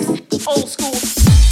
old school.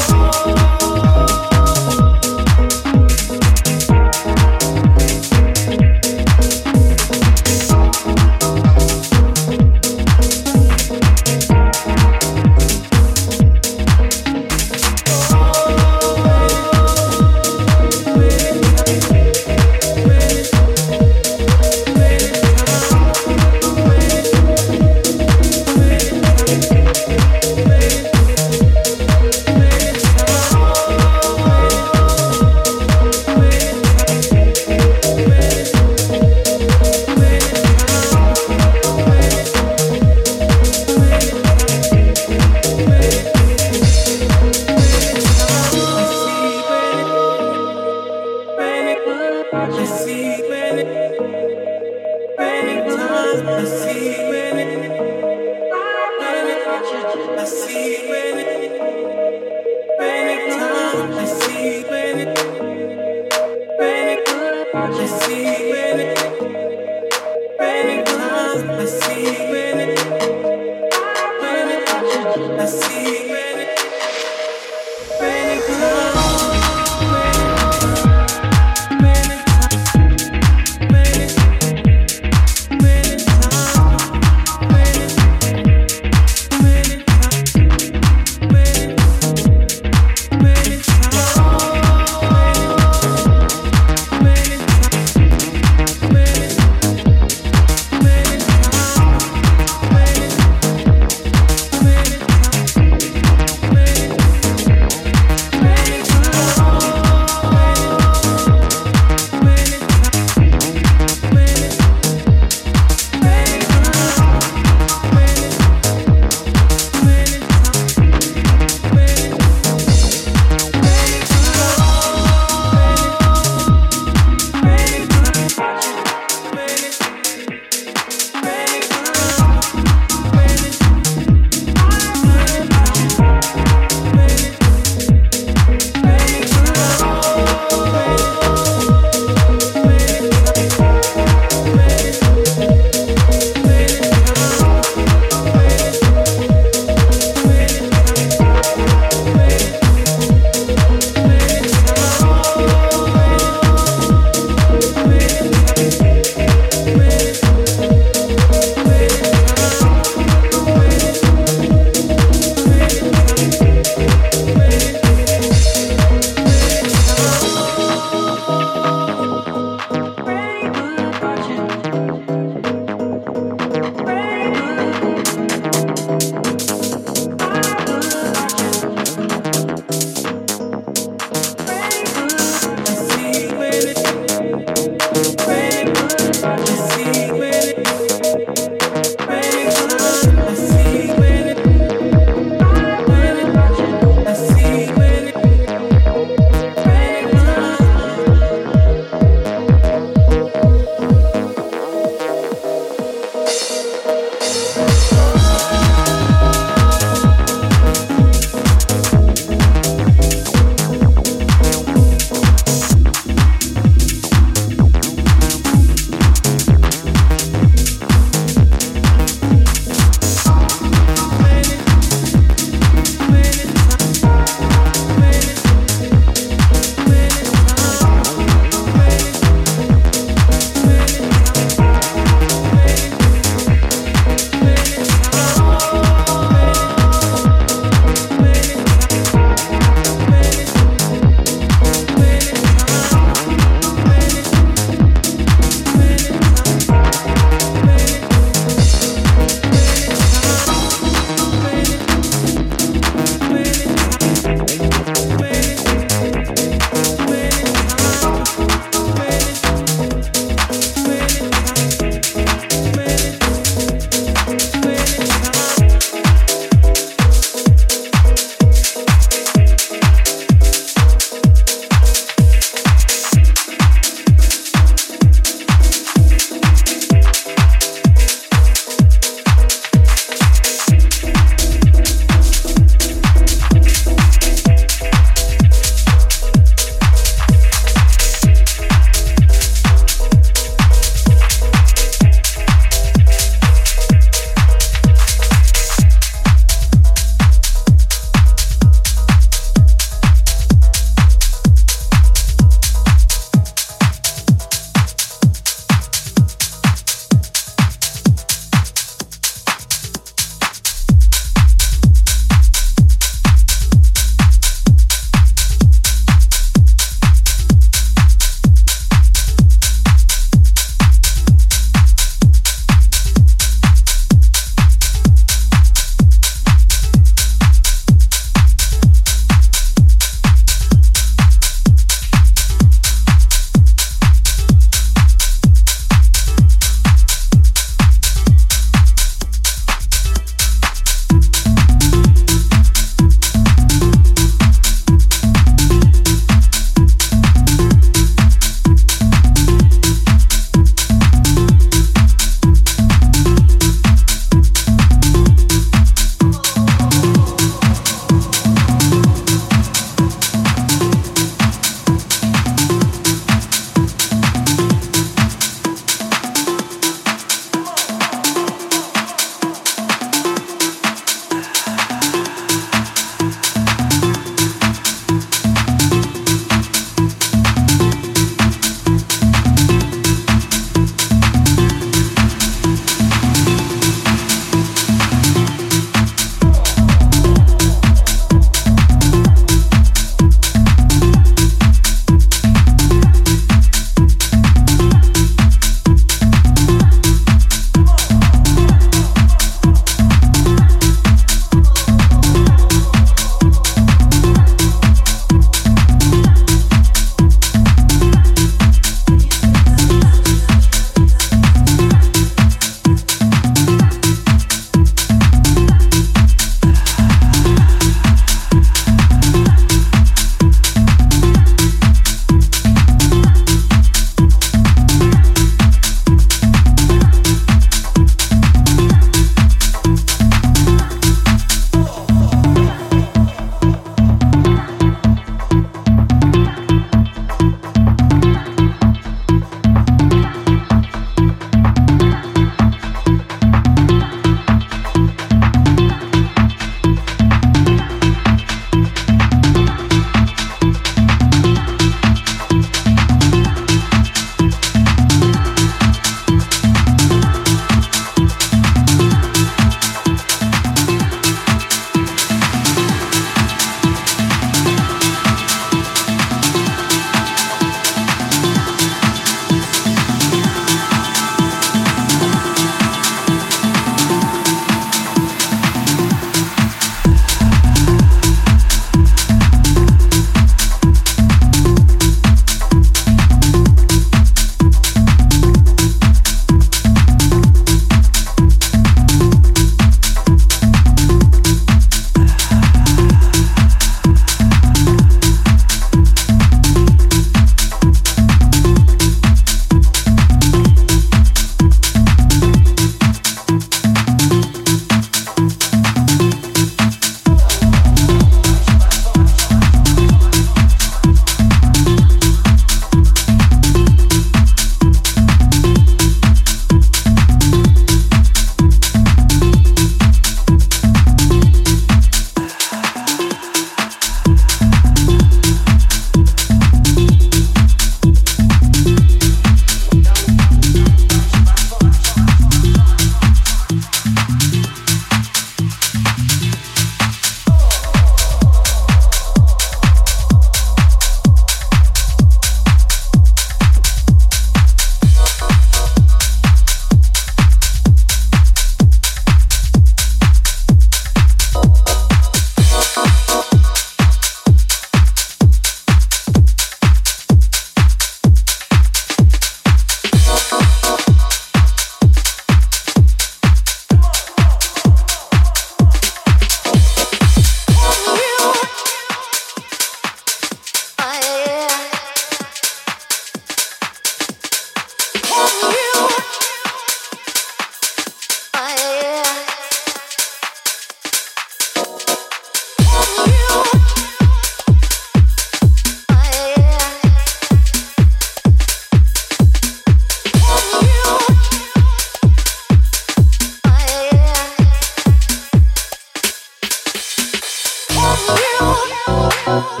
Thank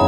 you.